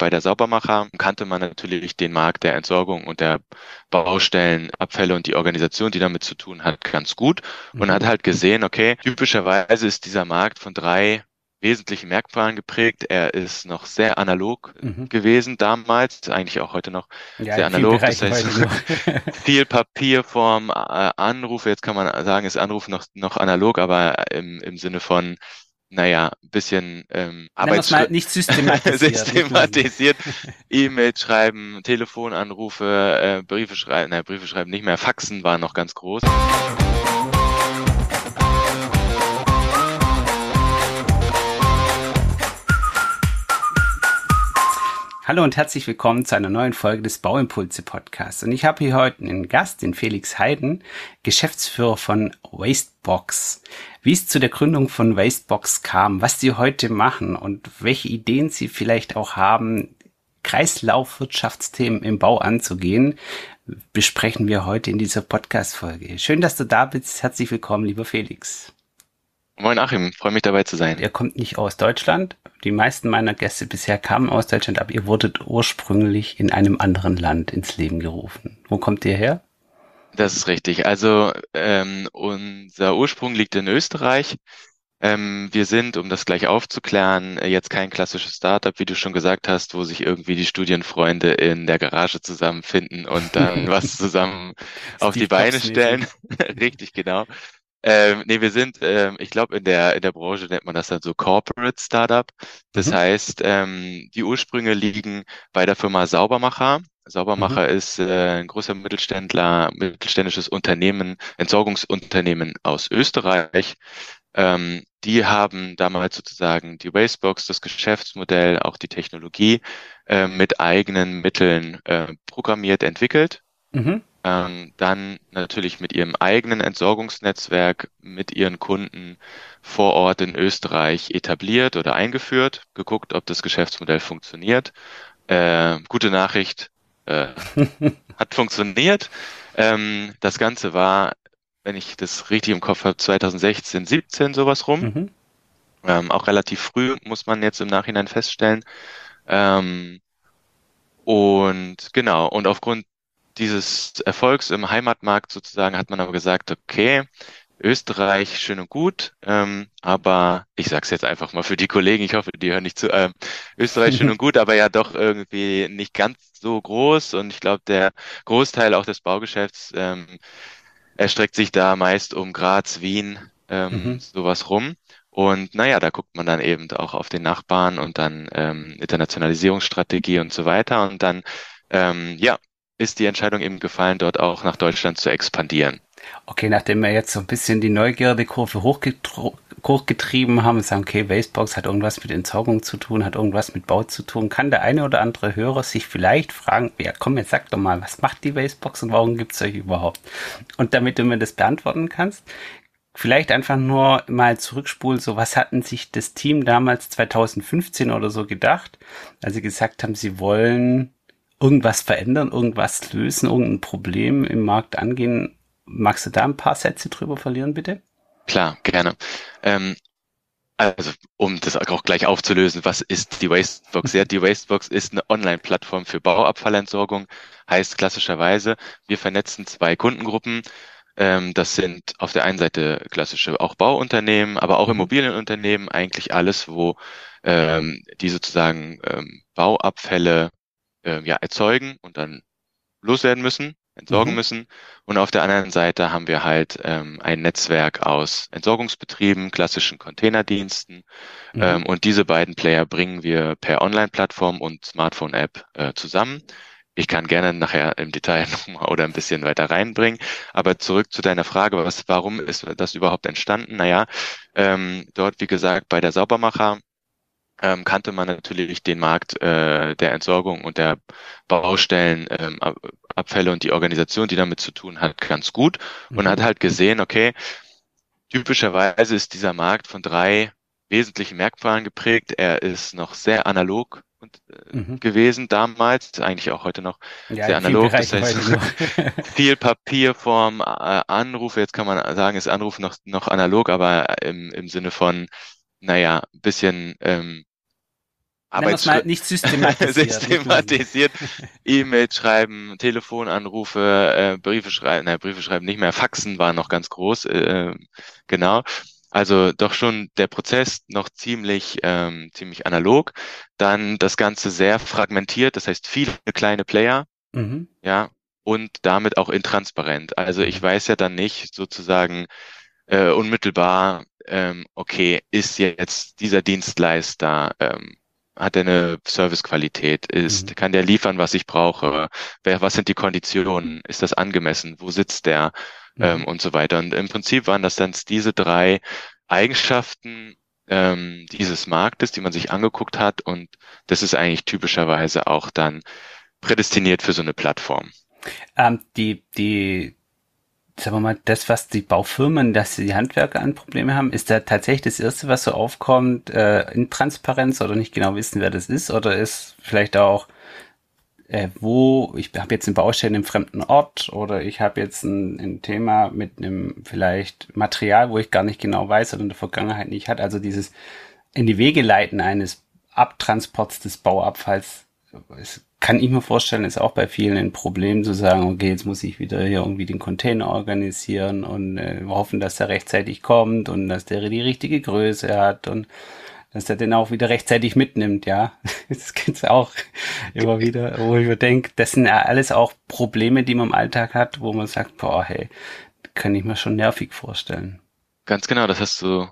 bei der Saubermacher kannte man natürlich den Markt der Entsorgung und der Baustellen, Abfälle und die Organisation, die damit zu tun hat, ganz gut und mhm. hat halt gesehen, okay, typischerweise ist dieser Markt von drei wesentlichen Merkmalen geprägt. Er ist noch sehr analog mhm. gewesen damals, eigentlich auch heute noch ja, sehr analog. Das heißt, viel Papierform, äh, Anrufe, jetzt kann man sagen, ist Anruf noch, noch analog, aber im, im Sinne von naja, ein bisschen ähm, Arbeitsschritt nicht systematisiert. systematisiert. E-Mail schreiben, Telefonanrufe, äh, Briefe schreiben, naja, Briefe schreiben nicht mehr, Faxen waren noch ganz groß. Hallo und herzlich willkommen zu einer neuen Folge des Bauimpulse Podcasts. Und ich habe hier heute einen Gast, den Felix Heiden, Geschäftsführer von Wastebox. Wie es zu der Gründung von Wastebox kam, was sie heute machen und welche Ideen sie vielleicht auch haben, Kreislaufwirtschaftsthemen im Bau anzugehen, besprechen wir heute in dieser Podcast-Folge. Schön, dass du da bist. Herzlich willkommen, lieber Felix. Moin Achim, freue mich dabei zu sein. Ihr kommt nicht aus Deutschland. Die meisten meiner Gäste bisher kamen aus Deutschland, aber ihr wurdet ursprünglich in einem anderen Land ins Leben gerufen. Wo kommt ihr her? Das ist richtig. Also ähm, unser Ursprung liegt in Österreich. Ähm, wir sind, um das gleich aufzuklären, jetzt kein klassisches Startup, wie du schon gesagt hast, wo sich irgendwie die Studienfreunde in der Garage zusammenfinden und dann was zusammen auf die Beine stellen. Richtig, genau. Ähm, nee, wir sind, ähm, ich glaube, in der, in der Branche nennt man das dann so Corporate Startup. Das mhm. heißt, ähm, die Ursprünge liegen bei der Firma Saubermacher. Saubermacher mhm. ist äh, ein großer Mittelständler, mittelständisches Unternehmen, Entsorgungsunternehmen aus Österreich. Ähm, die haben damals sozusagen die Wastebox, das Geschäftsmodell, auch die Technologie äh, mit eigenen Mitteln äh, programmiert, entwickelt. Mhm ähm, dann natürlich mit ihrem eigenen Entsorgungsnetzwerk mit ihren Kunden vor Ort in Österreich etabliert oder eingeführt, geguckt, ob das Geschäftsmodell funktioniert. Äh, gute Nachricht, äh, hat funktioniert. Ähm, das Ganze war, wenn ich das richtig im Kopf habe, 2016, 17 sowas rum. Mhm. Ähm, auch relativ früh, muss man jetzt im Nachhinein feststellen. Ähm, und genau, und aufgrund dieses Erfolgs im Heimatmarkt sozusagen hat man aber gesagt, okay, Österreich schön und gut, ähm, aber ich sage es jetzt einfach mal für die Kollegen, ich hoffe, die hören nicht zu, ähm, Österreich schön und gut, aber ja doch irgendwie nicht ganz so groß und ich glaube, der Großteil auch des Baugeschäfts ähm, erstreckt sich da meist um Graz, Wien, ähm, mhm. sowas rum. Und naja, da guckt man dann eben auch auf den Nachbarn und dann ähm, Internationalisierungsstrategie und so weiter. Und dann, ähm, ja, ist die Entscheidung eben gefallen, dort auch nach Deutschland zu expandieren. Okay, nachdem wir jetzt so ein bisschen die Neugierdekurve hochgetrieben haben und sagen, okay, Wastebox hat irgendwas mit Entsorgung zu tun, hat irgendwas mit Bau zu tun, kann der eine oder andere Hörer sich vielleicht fragen, ja komm, jetzt sag doch mal, was macht die Wastebox und warum gibt es euch überhaupt? Und damit du mir das beantworten kannst, vielleicht einfach nur mal zurückspulen, so was hatten sich das Team damals 2015 oder so gedacht, als sie gesagt haben, sie wollen irgendwas verändern, irgendwas lösen, irgendein Problem im Markt angehen. Magst du da ein paar Sätze drüber verlieren, bitte? Klar, gerne. Ähm, also, um das auch gleich aufzulösen, was ist die Wastebox? Ja, die Wastebox ist eine Online-Plattform für Bauabfallentsorgung. Heißt klassischerweise, wir vernetzen zwei Kundengruppen. Ähm, das sind auf der einen Seite klassische auch Bauunternehmen, aber auch mhm. Immobilienunternehmen, eigentlich alles, wo ähm, die sozusagen ähm, Bauabfälle äh, ja, erzeugen und dann loswerden müssen, entsorgen mhm. müssen. Und auf der anderen Seite haben wir halt ähm, ein Netzwerk aus Entsorgungsbetrieben, klassischen Containerdiensten. Mhm. Ähm, und diese beiden Player bringen wir per Online-Plattform und Smartphone-App äh, zusammen. Ich kann gerne nachher im Detail nochmal oder ein bisschen weiter reinbringen. Aber zurück zu deiner Frage, was, warum ist das überhaupt entstanden? Naja, ähm, dort, wie gesagt, bei der Saubermacher ähm, kannte man natürlich den Markt äh, der Entsorgung und der Baustellen, ähm, Abfälle und die Organisation, die damit zu tun hat, ganz gut und mhm. hat halt gesehen, okay, typischerweise ist dieser Markt von drei wesentlichen Merkmalen geprägt. Er ist noch sehr analog und, äh, mhm. gewesen damals, eigentlich auch heute noch ja, sehr analog. Das heißt, viel Papierform, äh, Anrufe, jetzt kann man sagen, ist Anruf noch, noch analog, aber im, im Sinne von, naja, bisschen ähm, Arbeitsschritt nicht systematisiert. systematisiert. E-Mail schreiben, Telefonanrufe, äh, Briefe schreiben, nein, Briefe schreiben nicht mehr, Faxen waren noch ganz groß, äh, genau. Also doch schon der Prozess noch ziemlich, ähm, ziemlich analog. Dann das Ganze sehr fragmentiert, das heißt viele kleine Player, mhm. ja, und damit auch intransparent. Also ich mhm. weiß ja dann nicht sozusagen äh, unmittelbar, ähm, okay, ist jetzt dieser Dienstleister, ähm, hat er eine Servicequalität? Ist, mhm. kann der liefern, was ich brauche? Wer, was sind die Konditionen? Ist das angemessen? Wo sitzt der? Mhm. Ähm, und so weiter. Und im Prinzip waren das dann diese drei Eigenschaften ähm, dieses Marktes, die man sich angeguckt hat. Und das ist eigentlich typischerweise auch dann prädestiniert für so eine Plattform. Ähm, die, die, sagen wir mal, das, was die Baufirmen, dass die Handwerker an Probleme haben, ist da tatsächlich das Erste, was so aufkommt, äh, Intransparenz oder nicht genau wissen, wer das ist? Oder ist vielleicht auch, äh, wo, ich habe jetzt eine Baustelle im fremden Ort oder ich habe jetzt ein, ein, Thema mit einem vielleicht Material, wo ich gar nicht genau weiß oder in der Vergangenheit nicht hat. Also dieses in die Wege leiten eines Abtransports des Bauabfalls ist kann ich mir vorstellen, ist auch bei vielen ein Problem zu sagen, okay, jetzt muss ich wieder hier irgendwie den Container organisieren und äh, hoffen, dass er rechtzeitig kommt und dass der die richtige Größe hat und dass er den auch wieder rechtzeitig mitnimmt, ja. Das gibt's auch immer wieder, wo ich mir denke, das sind ja alles auch Probleme, die man im Alltag hat, wo man sagt, boah, hey, kann ich mir schon nervig vorstellen. Ganz genau, das hast du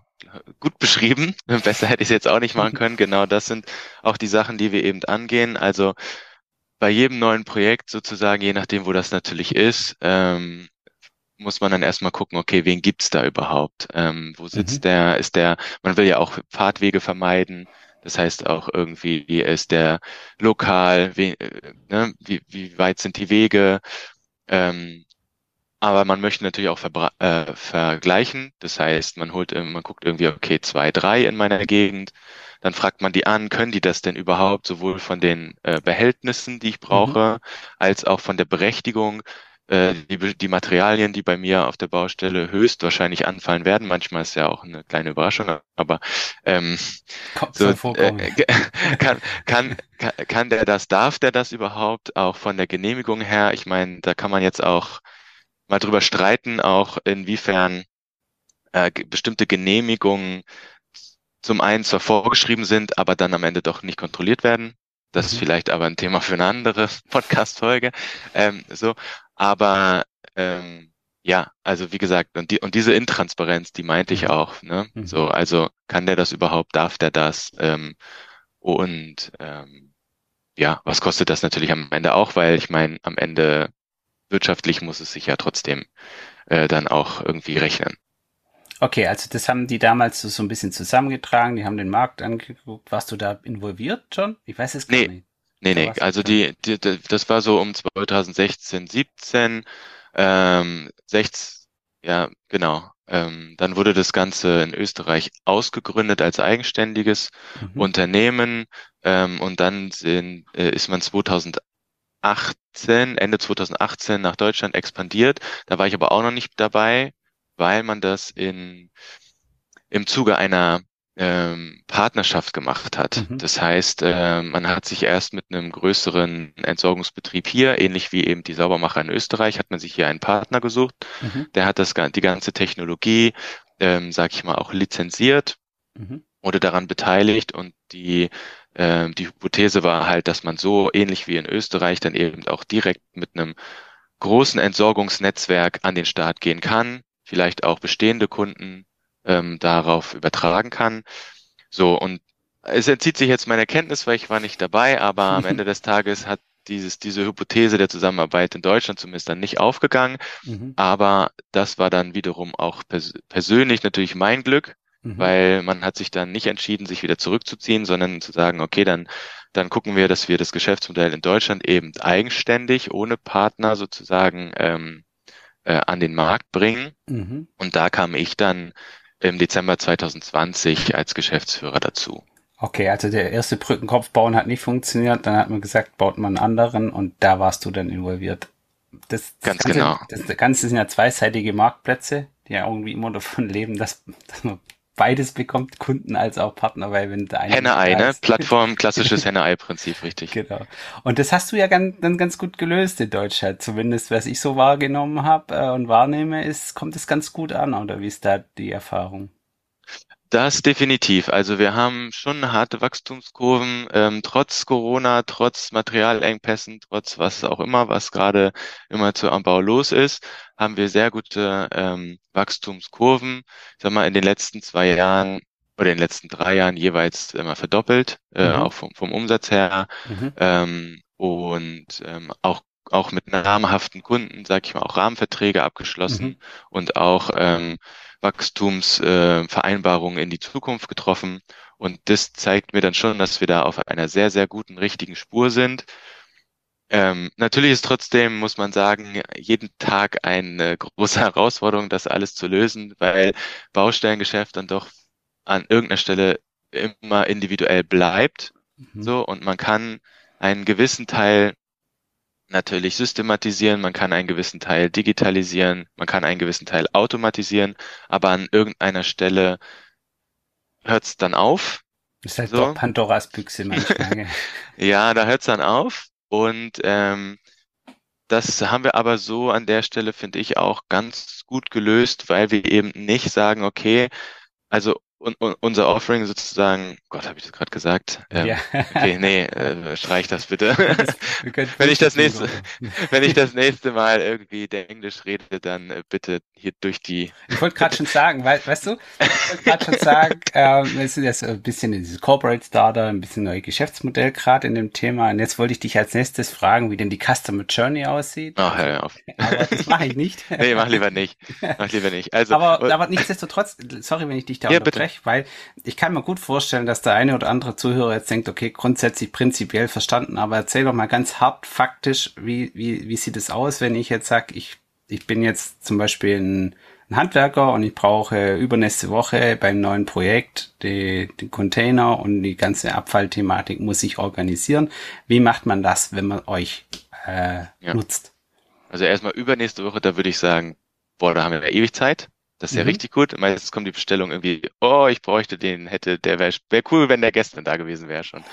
gut beschrieben. Besser hätte ich es jetzt auch nicht machen können. Genau, das sind auch die Sachen, die wir eben angehen. Also bei jedem neuen Projekt sozusagen, je nachdem, wo das natürlich ist, ähm, muss man dann erstmal gucken, okay, wen gibt's da überhaupt? Ähm, wo sitzt mhm. der? Ist der, man will ja auch Fahrtwege vermeiden. Das heißt auch irgendwie, wie ist der lokal, wie, äh, ne, wie, wie weit sind die Wege? Ähm, aber man möchte natürlich auch äh, vergleichen. Das heißt, man holt, man guckt irgendwie, okay, zwei, drei in meiner Gegend dann fragt man die an, können die das denn überhaupt sowohl von den äh, Behältnissen, die ich brauche, mhm. als auch von der Berechtigung, äh, die, die Materialien, die bei mir auf der Baustelle höchstwahrscheinlich anfallen werden. Manchmal ist ja auch eine kleine Überraschung, aber ähm, so, äh, kann, kann, kann, kann der das, darf der das überhaupt auch von der Genehmigung her? Ich meine, da kann man jetzt auch mal drüber streiten, auch inwiefern äh, bestimmte Genehmigungen zum einen zwar vorgeschrieben sind, aber dann am Ende doch nicht kontrolliert werden. Das mhm. ist vielleicht aber ein Thema für eine andere Podcast-Folge. Ähm, so, aber ähm, ja, also wie gesagt, und, die, und diese Intransparenz, die meinte ich mhm. auch. Ne? Mhm. So, also kann der das überhaupt, darf der das? Ähm, und ähm, ja, was kostet das natürlich am Ende auch, weil ich meine, am Ende wirtschaftlich muss es sich ja trotzdem äh, dann auch irgendwie rechnen. Okay, also das haben die damals so, so ein bisschen zusammengetragen, die haben den Markt angeguckt. Warst du da involviert schon? Ich weiß es gar nee. nicht. Nee, nee, also die, die, das war so um 2016, 17, ähm, 16, ja, genau. Ähm, dann wurde das Ganze in Österreich ausgegründet als eigenständiges mhm. Unternehmen ähm, und dann sind, äh, ist man 2018, Ende 2018 nach Deutschland expandiert. Da war ich aber auch noch nicht dabei weil man das in, im Zuge einer ähm, Partnerschaft gemacht hat. Mhm. Das heißt, äh, man hat sich erst mit einem größeren Entsorgungsbetrieb hier, ähnlich wie eben die Saubermacher in Österreich, hat man sich hier einen Partner gesucht. Mhm. Der hat das die ganze Technologie, ähm, sag ich mal, auch lizenziert mhm. oder daran beteiligt und die äh, die Hypothese war halt, dass man so ähnlich wie in Österreich dann eben auch direkt mit einem großen Entsorgungsnetzwerk an den Start gehen kann, vielleicht auch bestehende Kunden ähm, darauf übertragen kann. So, und es entzieht sich jetzt meiner Kenntnis, weil ich war nicht dabei, aber am Ende des Tages hat dieses, diese Hypothese der Zusammenarbeit in Deutschland zumindest dann nicht aufgegangen. Mhm. Aber das war dann wiederum auch pers persönlich natürlich mein Glück, mhm. weil man hat sich dann nicht entschieden, sich wieder zurückzuziehen, sondern zu sagen, okay, dann, dann gucken wir, dass wir das Geschäftsmodell in Deutschland eben eigenständig, ohne Partner sozusagen ähm, äh, an den Markt bringen. Mhm. Und da kam ich dann im Dezember 2020 als Geschäftsführer dazu. Okay, also der erste Brückenkopf bauen hat nicht funktioniert, dann hat man gesagt, baut man einen anderen und da warst du dann involviert. Das, das Ganz Ganze, genau. Das, das Ganze sind ja zweiseitige Marktplätze, die ja irgendwie immer davon leben, dass, dass man beides bekommt, Kunden als auch Partner, weil wenn der eine Henne-Ei, ne? Plattform, klassisches Henne-Ei-Prinzip, richtig. Genau. Und das hast du ja ganz, dann ganz gut gelöst in Deutschland, zumindest was ich so wahrgenommen habe äh, und wahrnehme, ist, kommt es ganz gut an, oder wie ist da die Erfahrung? Das definitiv. Also wir haben schon harte Wachstumskurven, ähm, trotz Corona, trotz Materialengpässen, trotz was auch immer, was gerade immer zu Anbau los ist, haben wir sehr gute ähm, Wachstumskurven. Ich sag mal, in den letzten zwei Jahren oder in den letzten drei Jahren jeweils immer verdoppelt, äh, mhm. auch vom, vom Umsatz her. Mhm. Ähm, und ähm, auch auch mit namhaften Kunden, sage ich mal, auch Rahmenverträge abgeschlossen mhm. und auch ähm, Wachstumsvereinbarungen äh, in die Zukunft getroffen. Und das zeigt mir dann schon, dass wir da auf einer sehr, sehr guten, richtigen Spur sind. Ähm, natürlich ist trotzdem, muss man sagen, jeden Tag eine große Herausforderung, das alles zu lösen, weil Baustellengeschäft dann doch an irgendeiner Stelle immer individuell bleibt. Mhm. So, und man kann einen gewissen Teil natürlich systematisieren, man kann einen gewissen Teil digitalisieren, man kann einen gewissen Teil automatisieren, aber an irgendeiner Stelle hört es dann auf. Das ist halt so. Pandoras Büchse manchmal. ja, da hört es dann auf und ähm, das haben wir aber so an der Stelle, finde ich, auch ganz gut gelöst, weil wir eben nicht sagen, okay, also und, und unser Offering sozusagen, Gott, habe ich das gerade gesagt? Ähm, ja. Okay, nee, äh, streich das bitte. wenn ich das nächste, wenn ich das nächste Mal irgendwie der Englisch rede, dann äh, bitte hier durch die. Ich wollte gerade schon sagen, weil, weißt du, ich wollte gerade schon sagen, ähm, wir sind jetzt ein bisschen in dieses Corporate Starter, ein bisschen neues Geschäftsmodell gerade in dem Thema. Und jetzt wollte ich dich als nächstes fragen, wie denn die Customer Journey aussieht. Ach, hör auf. Aber das mache ich nicht. nee, mach lieber nicht. Mach lieber nicht. Also, aber, aber nichtsdestotrotz, sorry, wenn ich dich da ja, unterbreche weil ich kann mir gut vorstellen, dass der eine oder andere Zuhörer jetzt denkt, okay, grundsätzlich prinzipiell verstanden, aber erzähl doch mal ganz hart faktisch, wie, wie, wie sieht es aus, wenn ich jetzt sage, ich, ich bin jetzt zum Beispiel ein, ein Handwerker und ich brauche übernächste Woche beim neuen Projekt die, die Container und die ganze Abfallthematik muss ich organisieren. Wie macht man das, wenn man euch äh, ja. nutzt? Also erstmal übernächste Woche, da würde ich sagen, boah, da haben wir ja ewig Zeit. Das ist mhm. ja richtig gut. Meistens kommt die Bestellung irgendwie, oh, ich bräuchte den, hätte, der wäre wär cool, wenn der gestern da gewesen wäre schon.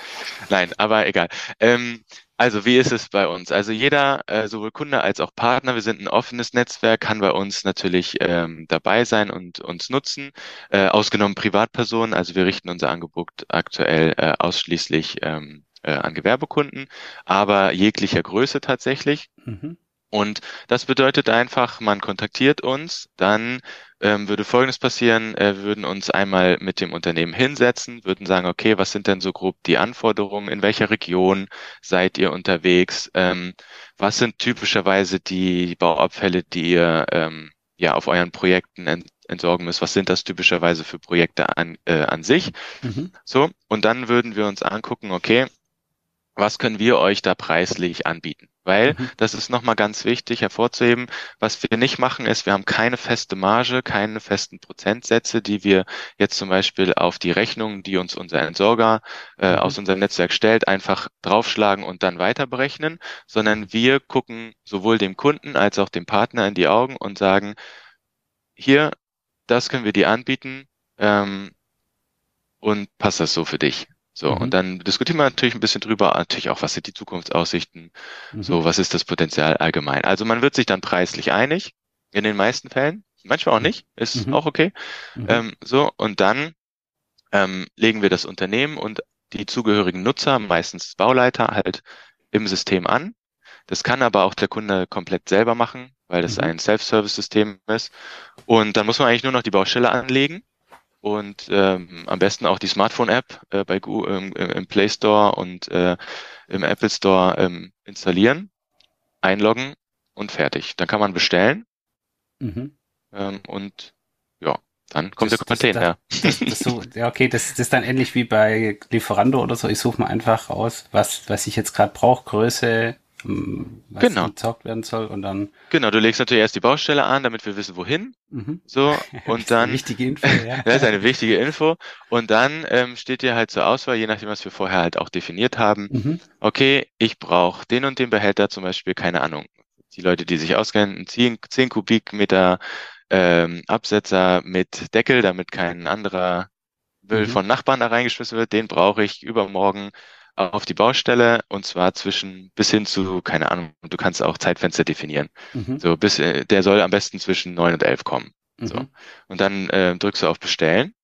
Nein, aber egal. Ähm, also wie ist es bei uns? Also jeder, äh, sowohl Kunde als auch Partner, wir sind ein offenes Netzwerk, kann bei uns natürlich ähm, dabei sein und uns nutzen. Äh, ausgenommen Privatpersonen, also wir richten unser Angebot aktuell äh, ausschließlich ähm, äh, an Gewerbekunden, aber jeglicher Größe tatsächlich. Mhm. Und das bedeutet einfach, man kontaktiert uns, dann ähm, würde Folgendes passieren, äh, würden uns einmal mit dem Unternehmen hinsetzen, würden sagen, okay, was sind denn so grob die Anforderungen, in welcher Region seid ihr unterwegs, ähm, was sind typischerweise die Bauabfälle, die ihr ähm, ja auf euren Projekten ent entsorgen müsst, was sind das typischerweise für Projekte an, äh, an sich. Mhm. So, und dann würden wir uns angucken, okay, was können wir euch da preislich anbieten? Weil, mhm. das ist nochmal ganz wichtig hervorzuheben, was wir nicht machen ist, wir haben keine feste Marge, keine festen Prozentsätze, die wir jetzt zum Beispiel auf die Rechnungen, die uns unser Entsorger äh, mhm. aus unserem Netzwerk stellt, einfach draufschlagen und dann weiter berechnen, sondern wir gucken sowohl dem Kunden als auch dem Partner in die Augen und sagen, hier, das können wir dir anbieten ähm, und passt das so für dich? So, mhm. und dann diskutieren wir natürlich ein bisschen drüber, natürlich auch, was sind die Zukunftsaussichten, mhm. so, was ist das Potenzial allgemein. Also man wird sich dann preislich einig, in den meisten Fällen, manchmal auch nicht, ist mhm. auch okay. Mhm. Ähm, so, und dann ähm, legen wir das Unternehmen und die zugehörigen Nutzer, meistens Bauleiter, halt im System an. Das kann aber auch der Kunde komplett selber machen, weil das mhm. ein Self-Service-System ist. Und dann muss man eigentlich nur noch die Baustelle anlegen und ähm, am besten auch die Smartphone-App äh, bei Google, ähm, im Play Store und äh, im Apple Store ähm, installieren, einloggen und fertig. Dann kann man bestellen mhm. ähm, und ja, dann kommt das, der Container. Das, das, so, ja, okay, das, das ist dann ähnlich wie bei Lieferando oder so. Ich suche mal einfach raus, was, was ich jetzt gerade brauche, Größe, was genau. gezockt werden soll und dann. Genau, du legst natürlich erst die Baustelle an, damit wir wissen, wohin. Mhm. So, und dann. wichtige Info, ja. das ist eine wichtige Info. Und dann ähm, steht dir halt zur Auswahl, je nachdem, was wir vorher halt auch definiert haben. Mhm. Okay, ich brauche den und den Behälter, zum Beispiel, keine Ahnung. Die Leute, die sich auskennen, 10, 10 Kubikmeter ähm, Absetzer mit Deckel, damit kein anderer Müll Mhm. von Nachbarn da reingeschmissen wird. Den brauche ich übermorgen auf die Baustelle und zwar zwischen bis hin zu, keine Ahnung, du kannst auch Zeitfenster definieren. Mhm. So bis, äh, der soll am besten zwischen neun und elf kommen. So. Mhm. Und dann äh, drückst du auf Bestellen.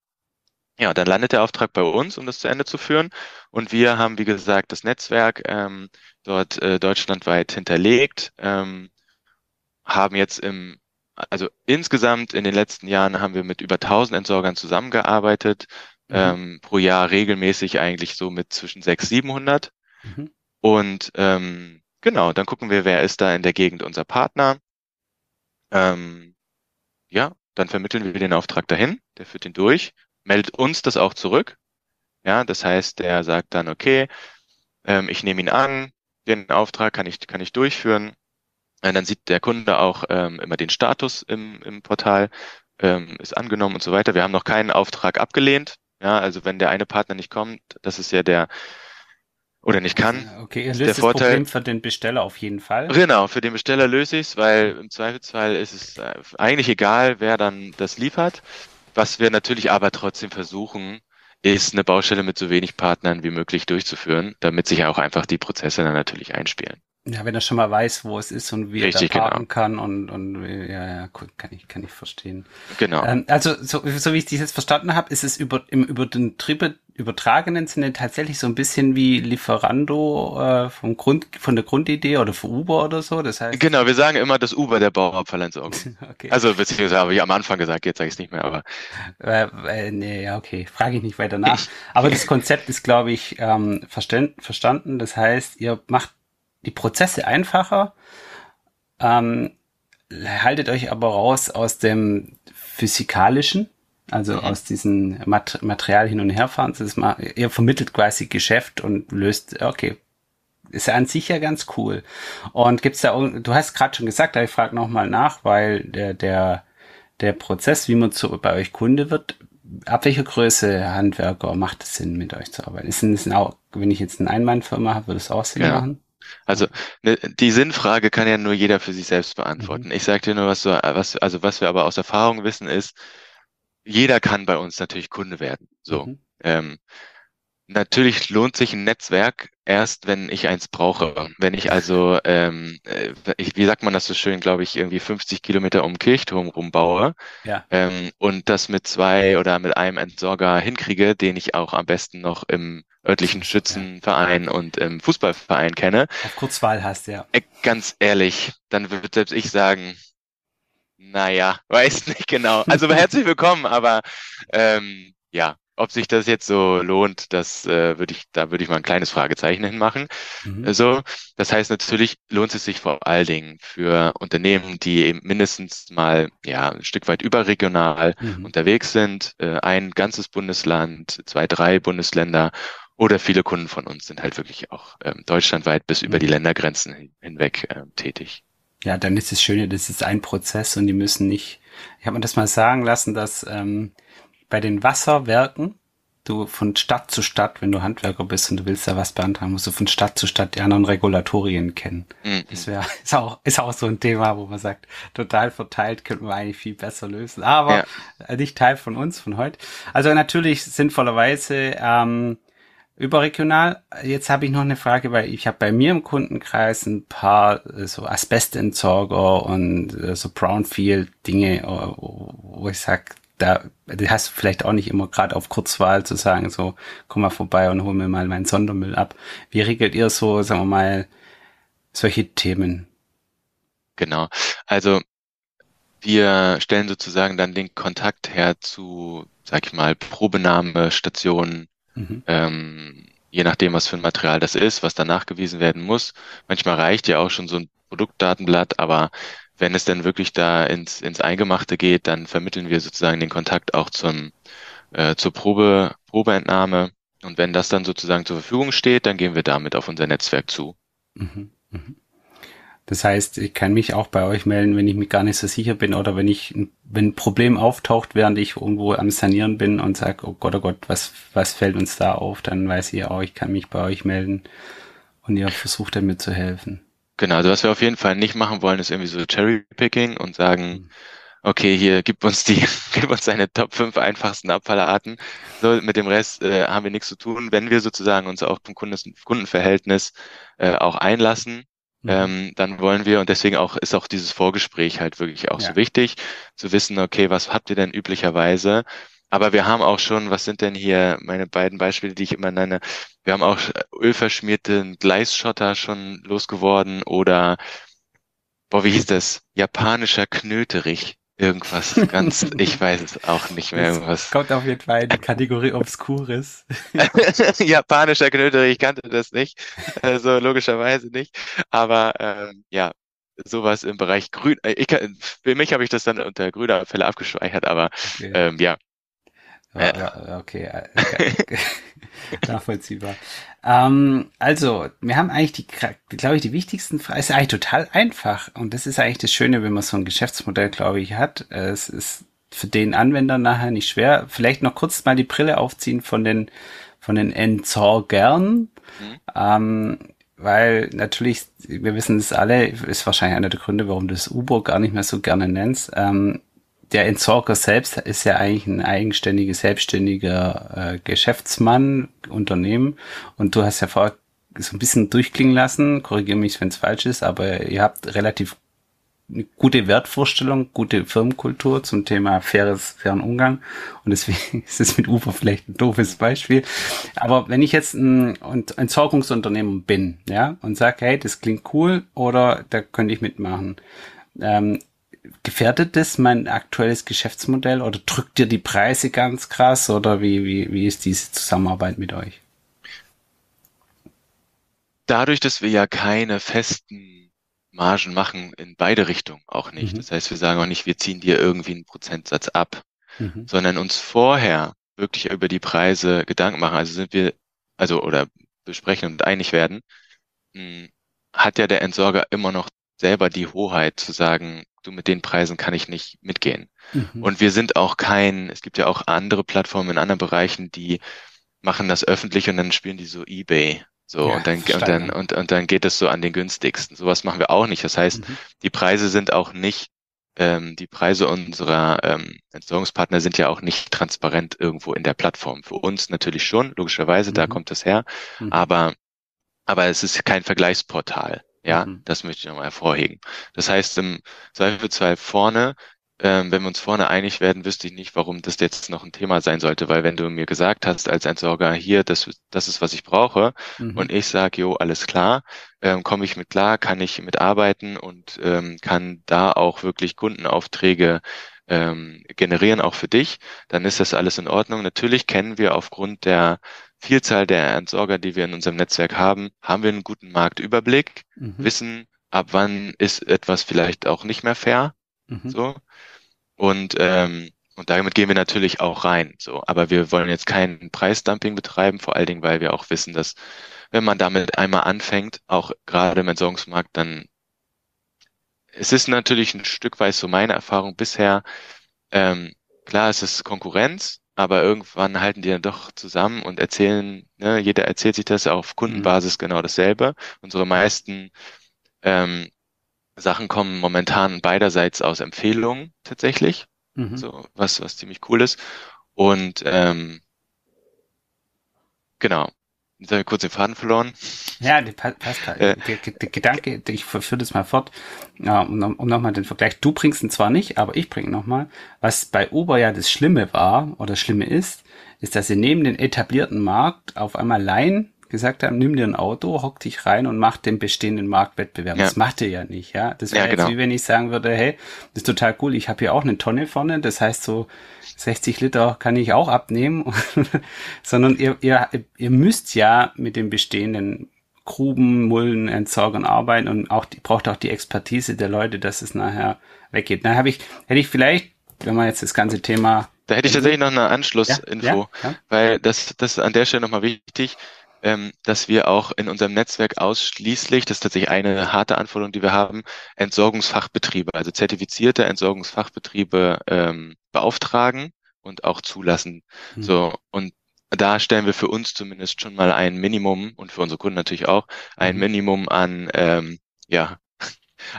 Ja, dann landet der Auftrag bei uns, um das zu Ende zu führen. Und wir haben, wie gesagt, das Netzwerk ähm, dort äh, deutschlandweit hinterlegt, ähm, haben jetzt im, also insgesamt in den letzten Jahren haben wir mit über 1000 Entsorgern zusammengearbeitet. Ähm, pro Jahr regelmäßig eigentlich so mit zwischen 600, 700. Mhm. Und ähm, genau, dann gucken wir, wer ist da in der Gegend unser Partner. Ähm, ja, dann vermitteln wir den Auftrag dahin, der führt ihn durch, meldet uns das auch zurück. Ja, das heißt, der sagt dann, okay, ähm, ich nehme ihn an, den Auftrag kann ich, kann ich durchführen. Und dann sieht der Kunde auch ähm, immer den Status im, im Portal, ähm, ist angenommen und so weiter. Wir haben noch keinen Auftrag abgelehnt. Ja, also wenn der eine Partner nicht kommt, das ist ja der oder nicht kann, Okay, ihr löst der das Vorteil- Problem für den Besteller auf jeden Fall. Genau, für den Besteller löse ich es, weil im Zweifelsfall ist es äh, eigentlich egal, wer dann das liefert. Was wir natürlich aber trotzdem versuchen, ist eine Baustelle mit so wenig Partnern wie möglich durchzuführen, damit sich auch einfach die Prozesse dann natürlich einspielen. Ja, wenn er schon mal weiß, wo es ist und wie Richtig, er da genau. parken kann und, und ja, ja, gut, kann ich, kann ich verstehen. Genau. Ähm, also, so, so wie ich das jetzt verstanden habe, ist es über, im über den Triebe übertragenen Sinne tatsächlich so ein bisschen wie Lieferando äh, vom Grund, von der Grundidee oder für Uber oder so. Das heißt, Genau, wir sagen immer das Uber der Bauabfallentsorgung. okay. Also beziehungsweise habe ich am Anfang gesagt, jetzt sage ich es nicht mehr, aber Äh, äh, nee, ja, okay, frage ich nicht weiter nach. Aber das Konzept ist, glaube ich, ähm, verständ, verstanden. Das heißt, ihr macht die Prozesse einfacher, ähm, haltet euch aber raus aus dem physikalischen, also Mhm. aus diesem Mat Material hin und herfahren. Das ist mal, ihr vermittelt quasi Geschäft und löst, okay, ist ja an sich ja ganz cool. Und gibt's da, du hast gerade schon gesagt, aber ich frage nochmal nach, weil der, der, der Prozess, wie man zu, bei euch Kunde wird, ab welcher Größe Handwerker macht es Sinn, mit euch zu arbeiten? Ist es auch, wenn ich jetzt eine Einmannfirma habe, würde es auch Sinn Ja. machen? Also ne, die Sinnfrage kann ja nur jeder für sich selbst beantworten. Ich sage dir nur, was so, was, also was wir aber aus Erfahrung wissen, ist, jeder kann bei uns natürlich Kunde werden. So. Mhm. Ähm, natürlich lohnt sich ein Netzwerk erst, wenn ich eins brauche. Wenn ich also, ähm, äh, ich, wie sagt man das so schön, glaube ich, irgendwie 50 Kilometer um Kirchturm rumbaue Ja. ähm, und das mit zwei oder mit einem Entsorger hinkriege, den ich auch am besten noch im örtlichen Schützenverein und im Fußballverein kenne, Auf Kurzwahl hast, ja. äh, ganz ehrlich, dann würde selbst ich sagen, naja, weiß nicht genau. Also herzlich willkommen, aber ähm, ja, ob sich das jetzt so lohnt, das äh, würde ich, da würde ich mal ein kleines Fragezeichen hinmachen. Mhm. Also, das heißt natürlich lohnt es sich vor allen Dingen für Unternehmen, die eben mindestens mal ja ein Stück weit überregional Mhm. unterwegs sind, äh, ein ganzes Bundesland, zwei, drei Bundesländer oder viele Kunden von uns sind halt wirklich auch ähm, deutschlandweit bis über die Mhm. Ländergrenzen hin, hinweg ähm, tätig. Ja, dann ist es Schöne, das ist ein Prozess und die müssen nicht. Ich habe mir das mal sagen lassen, dass ähm, bei den Wasserwerken du von Stadt zu Stadt, wenn du Handwerker bist und du willst da was beantragen, musst du von Stadt zu Stadt die anderen Regulatorien kennen. Mhm. Das wäre ist auch ist auch so ein Thema, wo man sagt, total verteilt könnten wir eigentlich viel besser lösen. Aber äh, nicht Teil von uns von heute. Also natürlich sinnvollerweise ähm, überregional. Jetzt habe ich noch eine Frage, weil ich habe bei mir im Kundenkreis ein paar äh, so Asbestentsorger und äh, so Brownfield-Dinge, wo ich sag, da du hast du vielleicht auch nicht immer gerade auf Kurzwahl zu sagen, so komm mal vorbei und hol mir mal meinen Sondermüll ab. Wie regelt ihr so, sagen wir mal, solche Themen? Genau. Also wir stellen sozusagen dann den Kontakt her zu, sag ich mal, Probenahmestationen, Mhm. ähm, je nachdem, was für ein Material das ist, was dann nachgewiesen werden muss. Manchmal reicht ja auch schon so ein Produktdatenblatt, aber wenn es dann wirklich da ins, ins Eingemachte geht, dann vermitteln wir sozusagen den Kontakt auch zum, äh, zur Probe, Probeentnahme. Und wenn das dann sozusagen zur Verfügung steht, dann gehen wir damit auf unser Netzwerk zu. Mhm, mhm. Das heißt, ich kann mich auch bei euch melden, wenn ich mir gar nicht so sicher bin oder wenn ich, wenn ein Problem auftaucht, während ich irgendwo am Sanieren bin und sage, oh Gott, oh Gott, was, was fällt uns da auf? Dann weiß ich auch, ich kann mich bei euch melden und ihr versucht dann mir zu helfen. Genau, also was wir auf jeden Fall nicht machen wollen, ist irgendwie so Cherry-Picking und sagen, okay, hier gib uns die, gib uns deine Top 5 einfachsten Abfallarten. So, mit dem Rest äh, haben wir nichts zu tun. Wenn wir sozusagen uns auf ein Kunden, Kundenverhältnis äh, auch einlassen, mhm. ähm, dann wollen wir, und deswegen auch ist auch dieses Vorgespräch halt wirklich auch ja. so wichtig, zu wissen, okay, was habt ihr denn üblicherweise? Aber wir haben auch schon, was sind denn hier meine beiden Beispiele, die ich immer nenne? Wir haben auch ölverschmierten Gleisschotter schon losgeworden oder, boah, wie hieß das? Japanischer Knöterich. Irgendwas ganz, ich weiß es auch nicht mehr. Irgendwas. kommt auf jeden Fall in die Kategorie Obscures. Japanischer Knöterich, ich kannte das nicht. Also logischerweise nicht. Aber ähm, ja, sowas im Bereich Grün. Äh, ich, für mich habe ich das dann unter grüner Abfälle abgespeichert, aber okay. ähm, ja, ja, ja, okay, okay. nachvollziehbar. Ähm, also, wir haben eigentlich die, glaube ich, die wichtigsten Fragen. Es ist eigentlich total einfach. Und das ist eigentlich das Schöne, wenn man so ein Geschäftsmodell, glaube ich, hat. Es ist für den Anwender nachher nicht schwer. Vielleicht noch kurz mal die Brille aufziehen von den, von den Entsorgern. Mhm. Ähm, weil natürlich, wir wissen es alle, ist wahrscheinlich einer der Gründe, warum du das U-Boot gar nicht mehr so gerne nennst. Ähm, der Entsorger selbst ist ja eigentlich ein eigenständiger, selbstständiger äh, Geschäftsmann, Unternehmen. Und du hast ja vorher so ein bisschen durchklingen lassen, korrigiere mich, wenn es falsch ist, aber ihr habt relativ eine gute Wertvorstellung, gute Firmenkultur zum Thema faires, fairen Umgang. Und deswegen ist es mit Ufer vielleicht ein doofes Beispiel. Aber wenn ich jetzt ein Entsorgungsunternehmen bin, ja, und sage, hey, das klingt cool oder da könnte ich mitmachen, ähm, gefährdet das mein aktuelles Geschäftsmodell oder drückt ihr die Preise ganz krass oder wie, wie, wie ist diese Zusammenarbeit mit euch? Dadurch, dass wir ja keine festen Margen machen, in beide Richtungen auch nicht. Mhm. Das heißt, wir sagen auch nicht, wir ziehen dir irgendwie einen Prozentsatz ab, mhm. sondern uns vorher wirklich über die Preise Gedanken machen. Also sind wir, also oder besprechen und einig werden, hm, hat ja der Entsorger immer noch selber die Hoheit zu sagen, du mit den Preisen kann ich nicht mitgehen. Mhm. Und wir sind auch kein, es gibt ja auch andere Plattformen in anderen Bereichen, die machen das öffentlich und dann spielen die so eBay. So, ja, und dann, und dann, und, und dann geht es so an den günstigsten. Sowas machen wir auch nicht. Das heißt, mhm. die Preise sind auch nicht, ähm, die Preise unserer ähm, Entsorgungspartner sind ja auch nicht transparent irgendwo in der Plattform. Für uns natürlich schon, logischerweise, mhm. da kommt das her. Mhm. Aber, aber es ist kein Vergleichsportal. Ja, mhm. das möchte ich nochmal hervorheben. Das heißt, im Zweifelsfall vorne, ähm, wenn wir uns vorne einig werden, wüsste ich nicht, warum das jetzt noch ein Thema sein sollte, weil wenn du mir gesagt hast als Entsorger, hier, das, das ist, was ich brauche, mhm. und ich sage, jo, alles klar, ähm, komme ich mit klar, kann ich mitarbeiten und ähm, kann da auch wirklich Kundenaufträge ähm, generieren, auch für dich, dann ist das alles in Ordnung. Natürlich kennen wir aufgrund der Vielzahl der Entsorger, die wir in unserem Netzwerk haben, haben wir einen guten Marktüberblick, mhm. wissen, ab wann ist etwas vielleicht auch nicht mehr fair. Mhm. So. Und, ähm, und damit gehen wir natürlich auch rein. So. Aber wir wollen jetzt kein Preisdumping betreiben, vor allen Dingen, weil wir auch wissen, dass wenn man damit einmal anfängt, auch gerade im Entsorgungsmarkt, dann es ist natürlich ein Stück weit so meine Erfahrung bisher. Ähm, klar, es ist Konkurrenz, aber irgendwann halten die dann doch zusammen und erzählen, ne, jeder erzählt sich das auf Kundenbasis mhm. genau dasselbe. Unsere meisten ähm, Sachen kommen momentan beiderseits aus Empfehlungen tatsächlich, mhm. so was was ziemlich cool ist und ähm, genau. Jetzt habe ich kurz den Faden verloren. Ja, passt halt. Äh, der, der, Gedanke, ich führe das mal fort, um, um nochmal den Vergleich. Du bringst ihn zwar nicht, aber ich bringe nochmal. Was bei Uber ja das Schlimme war oder Schlimme ist, ist, dass sie neben den etablierten Markt auf einmal Laien gesagt haben, nimm dir ein Auto, hock dich rein und mach den bestehenden Marktwettbewerb. Ja. Das macht ihr ja nicht, ja. Das wäre ja, genau. jetzt wie wenn ich sagen würde, hey, das ist total cool, ich habe hier auch eine Tonne vorne, das heißt so 60 Liter kann ich auch abnehmen, sondern ihr, ihr, ihr müsst ja mit den bestehenden Gruben, Mulden, Entsorgern arbeiten und auch die, braucht auch die Expertise der Leute, dass es nachher weggeht. Da habe ich, hätte ich vielleicht, wenn man jetzt das ganze Thema da hätte ich tatsächlich noch eine Anschlussinfo, ja, ja, ja. weil das, das ist an der Stelle nochmal wichtig ähm, dass wir auch in unserem Netzwerk ausschließlich, das ist tatsächlich eine harte Anforderung, die wir haben, Entsorgungsfachbetriebe, also zertifizierte Entsorgungsfachbetriebe ähm, beauftragen und auch zulassen. Mhm. So und da stellen wir für uns zumindest schon mal ein Minimum und für unsere Kunden natürlich auch ein mhm. Minimum an ähm, ja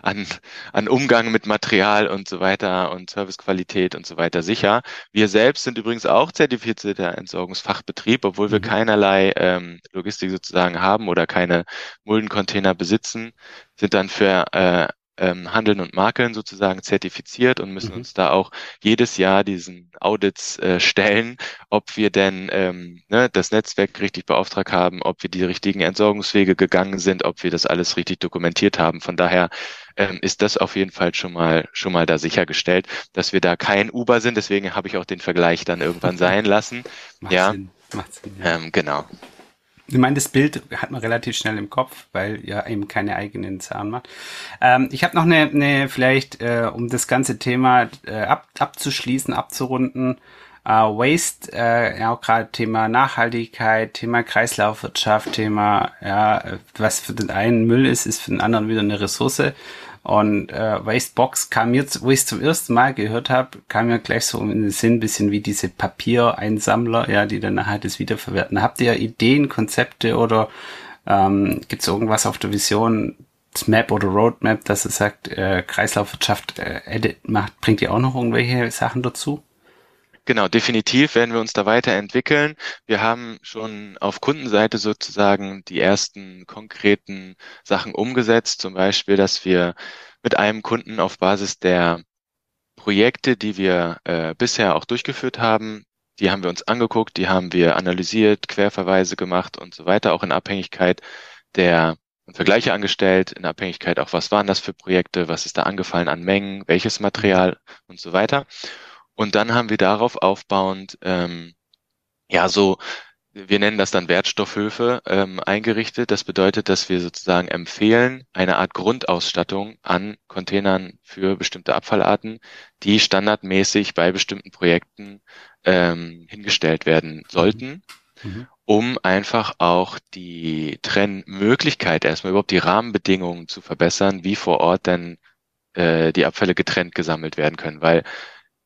an, an Umgang mit Material und so weiter und Servicequalität und so weiter sicher. Wir selbst sind übrigens auch zertifizierter Entsorgungsfachbetrieb, obwohl wir mhm. keinerlei ähm, Logistik sozusagen haben oder keine Muldencontainer besitzen, sind dann für äh, ähm, Handeln und Makeln sozusagen zertifiziert und müssen mhm. uns da auch jedes Jahr diesen Audits äh, stellen, ob wir denn ähm, ne, das Netzwerk richtig beauftragt haben, ob wir die richtigen Entsorgungswege gegangen sind, ob wir das alles richtig dokumentiert haben. Von daher ähm, ist das auf jeden Fall schon mal schon mal da sichergestellt, dass wir da kein Uber sind. Deswegen habe ich auch den Vergleich dann irgendwann sein lassen. Macht ja, Sinn. Macht Sinn, ja. Ähm, genau. Ich meine, das Bild hat man relativ schnell im Kopf, weil ihr eben keine eigenen Zahlen macht. Ähm, ich habe noch eine, eine vielleicht, äh, um das ganze Thema äh, ab, abzuschließen, abzurunden. Äh, Waste, äh, ja auch gerade Thema Nachhaltigkeit, Thema Kreislaufwirtschaft, Thema, ja, was für den einen Müll ist, ist für den anderen wieder eine Ressource. Und äh, Wastebox kam mir, wo ich es zum ersten Mal gehört habe, kam mir gleich so in den Sinn, bisschen wie diese Papiereinsammler, ja, die dann nachher das wiederverwerten. Habt ihr Ideen, Konzepte oder ähm, gibt es irgendwas auf der Vision, Map oder Roadmap, dass es sagt, äh, Kreislaufwirtschaft äh, edit, macht, bringt ihr auch noch irgendwelche Sachen dazu? Genau, definitiv werden wir uns da weiterentwickeln. Wir haben schon auf Kundenseite sozusagen die ersten konkreten Sachen umgesetzt, zum Beispiel, dass wir mit einem Kunden auf Basis der Projekte, die wir äh, bisher auch durchgeführt haben, die haben wir uns angeguckt, die haben wir analysiert, Querverweise gemacht und so weiter, auch in Abhängigkeit der Vergleiche angestellt, in Abhängigkeit auch, was waren das für Projekte, was ist da angefallen an Mengen, welches Material und so weiter. Und dann haben wir darauf aufbauend, ähm, ja, so, wir nennen das dann Wertstoffhöfe ähm, eingerichtet. Das bedeutet, dass wir sozusagen empfehlen, eine Art Grundausstattung an Containern für bestimmte Abfallarten, die standardmäßig bei bestimmten Projekten ähm, hingestellt werden sollten. Mhm. um einfach auch die Trennmöglichkeit, erstmal überhaupt die Rahmenbedingungen zu verbessern, wie vor Ort denn äh, die Abfälle getrennt gesammelt werden können. Weil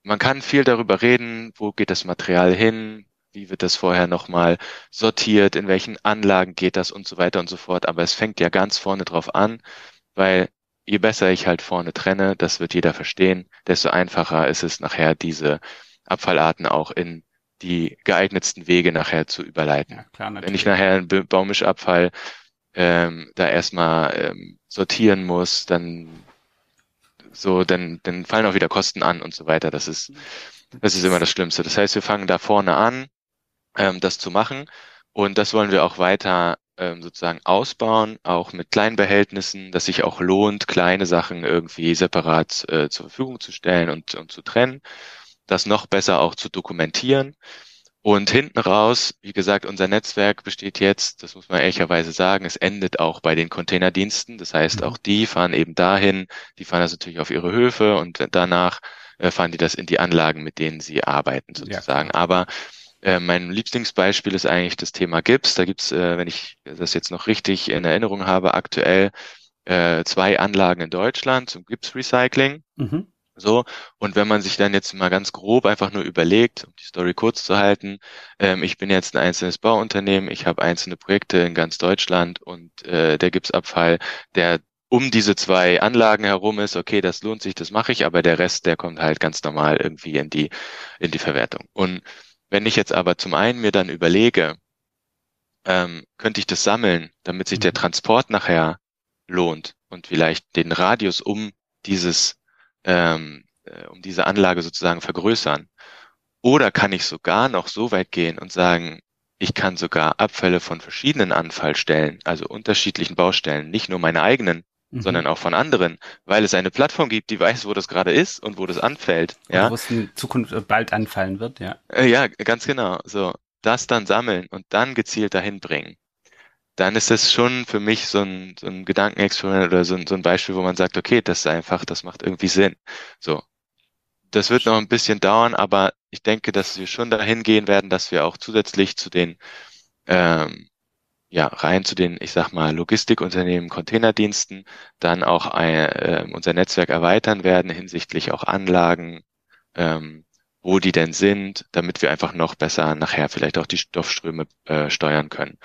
man kann viel darüber reden, wo geht das Material hin, wie wird das vorher nochmal sortiert, in welchen Anlagen geht das und so weiter und so fort. Aber es fängt ja ganz vorne drauf an, weil je besser ich halt vorne trenne, das wird jeder verstehen, desto einfacher ist es nachher, diese Abfallarten auch in die geeignetsten Wege nachher zu überleiten. Ja, klar, Wenn ich nachher einen Baumischabfall ähm, da erstmal ähm, sortieren muss, dann so, dann, dann fallen auch wieder Kosten an und so weiter. Das ist, das ist immer das Schlimmste. Das heißt, wir fangen da vorne an, ähm, das zu machen. Und das wollen wir auch weiter ähm, sozusagen ausbauen, auch mit kleinen Behältnissen, dass sich auch lohnt, kleine Sachen irgendwie separat äh, zur Verfügung zu stellen und, und zu trennen, das noch besser auch zu dokumentieren und hinten raus, wie gesagt, unser Netzwerk besteht jetzt, das muss man ehrlicherweise sagen, es endet auch bei den Containerdiensten. Das heißt, mhm. auch die fahren eben dahin, die fahren das natürlich auf ihre Höfe und danach äh, fahren die das in die Anlagen, mit denen sie arbeiten sozusagen. Ja. Aber äh, mein Lieblingsbeispiel ist eigentlich das Thema Gips. Da gibt's, äh, wenn ich das jetzt noch richtig in Erinnerung habe, aktuell äh, zwei Anlagen in Deutschland zum Gipsrecycling. Mhm. So, und wenn man sich dann jetzt mal ganz grob einfach nur überlegt, um die Story kurz zu halten, ähm, ich bin jetzt ein einzelnes Bauunternehmen, ich habe einzelne Projekte in ganz Deutschland und äh, der Gipsabfall, der um diese zwei Anlagen herum ist, okay, das lohnt sich, das mache ich, aber der Rest, der kommt halt ganz normal irgendwie in die, in die Verwertung. Und wenn ich jetzt aber zum einen mir dann überlege, ähm, könnte ich das sammeln, damit sich der mhm. Transport nachher lohnt und vielleicht den Radius um dieses ähm, äh, um diese Anlage sozusagen vergrößern? Oder kann ich sogar noch so weit gehen und sagen, ich kann sogar Abfälle von verschiedenen Anfallstellen, also unterschiedlichen Baustellen, nicht nur meine eigenen, mhm. sondern auch von anderen, weil es eine Plattform gibt, die weiß, wo das gerade ist und wo das anfällt. Ja, wo es in Zukunft bald anfallen wird, ja. Äh, ja, ganz genau. So, das dann sammeln und dann gezielt dahin bringen dann ist das schon für mich so ein, so ein Gedankenexperiment oder so ein, so ein Beispiel, wo man sagt, okay, das ist einfach, das macht irgendwie Sinn. So. Das wird noch ein bisschen dauern, aber ich denke, dass wir schon dahin gehen werden, dass wir auch zusätzlich zu den, ähm, ja, rein zu den, ich sag mal, Logistikunternehmen, Containerdiensten, dann auch ein, äh, unser Netzwerk erweitern werden hinsichtlich auch Anlagen, ähm, wo die denn sind, damit wir einfach noch besser nachher vielleicht auch die Stoffströme äh, steuern können.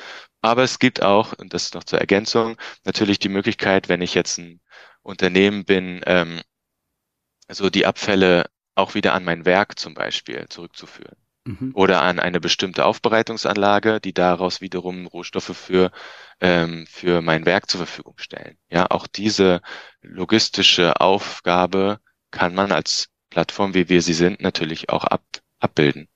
Aber es gibt auch, und das noch zur Ergänzung, natürlich die Möglichkeit, wenn ich jetzt ein Unternehmen bin, ähm, so die Abfälle auch wieder an mein Werk zum Beispiel zurückzuführen. Mhm. Oder an eine bestimmte Aufbereitungsanlage, die daraus wiederum Rohstoffe für, ähm, für mein Werk zur Verfügung stellen. Ja, auch diese logistische Aufgabe kann man als Plattform, wie wir sie sind, natürlich auch ab, abbilden.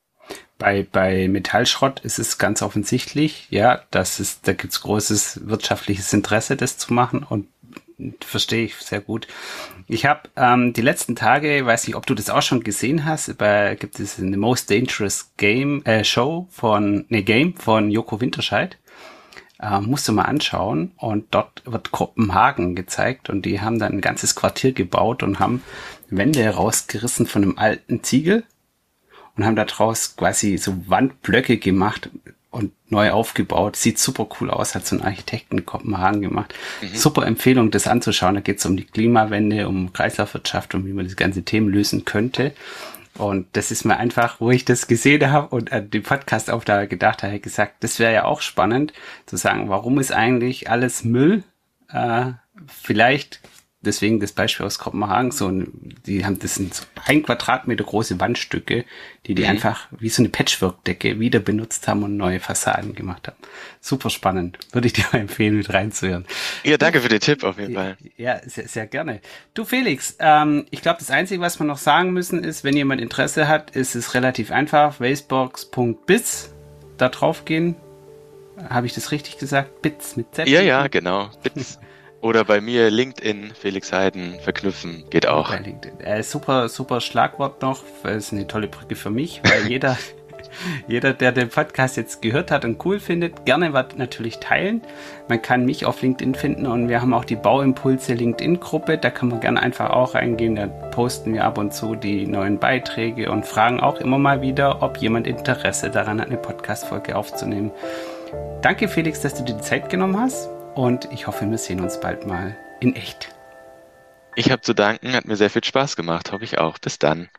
Bei, bei Metallschrott ist es ganz offensichtlich, ja, das ist, da gibt's großes wirtschaftliches Interesse, das zu machen und verstehe ich sehr gut. Ich habe ähm, die letzten Tage, weiß nicht, ob du das auch schon gesehen hast, bei, gibt es eine Most Dangerous Game äh, Show von, ne Game von Joko Winterscheid. Äh, musst du mal anschauen. Und dort wird Kopenhagen gezeigt und die haben dann ein ganzes Quartier gebaut und haben Wände rausgerissen von einem alten Ziegel und haben daraus quasi so Wandblöcke gemacht und neu aufgebaut. Sieht super cool aus, hat so ein Architekten in Kopenhagen gemacht. Mhm. Super Empfehlung, das anzuschauen. Da geht es um die Klimawende, um Kreislaufwirtschaft und wie man das ganze Thema lösen könnte. Und das ist mir einfach, wo ich das gesehen habe und an den Podcast auf da gedacht habe, gesagt, das wäre ja auch spannend zu sagen, warum ist eigentlich alles Müll? Äh, vielleicht deswegen das Beispiel aus Kopenhagen, so, die haben, das sind so ein Quadratmeter große Wandstücke, die die mhm. einfach wie so eine Patchwork-Decke wieder benutzt haben und neue Fassaden gemacht haben. Super spannend. Würde ich dir mal empfehlen, mit reinzuhören. Ja, danke für den Tipp auf jeden Fall. Ja, sehr, sehr gerne. Du Felix, ähm, ich glaube, das Einzige, was wir noch sagen müssen, ist, wenn jemand Interesse hat, ist es relativ einfach. Wastebox.biz, da drauf gehen. Habe ich das richtig gesagt? Bits mit Z? Ja, ja, genau. Bits. Oder bei mir LinkedIn, Felix Heiden, verknüpfen, geht auch. Bei LinkedIn. Äh, super, super Schlagwort noch, weil es eine tolle Brücke für mich, weil jeder, jeder, der den Podcast jetzt gehört hat und cool findet, gerne was natürlich teilen. Man kann mich auf LinkedIn finden und wir haben auch die Bauimpulse LinkedIn-Gruppe, da kann man gerne einfach auch reingehen, da posten wir ab und zu die neuen Beiträge und fragen auch immer mal wieder, ob jemand Interesse daran hat, eine Podcast-Folge aufzunehmen. Danke Felix, dass du dir die Zeit genommen hast und ich hoffe, wir sehen uns bald mal in echt. Ich habe zu danken, hat mir sehr viel Spaß gemacht, hoffe ich auch. Bis dann.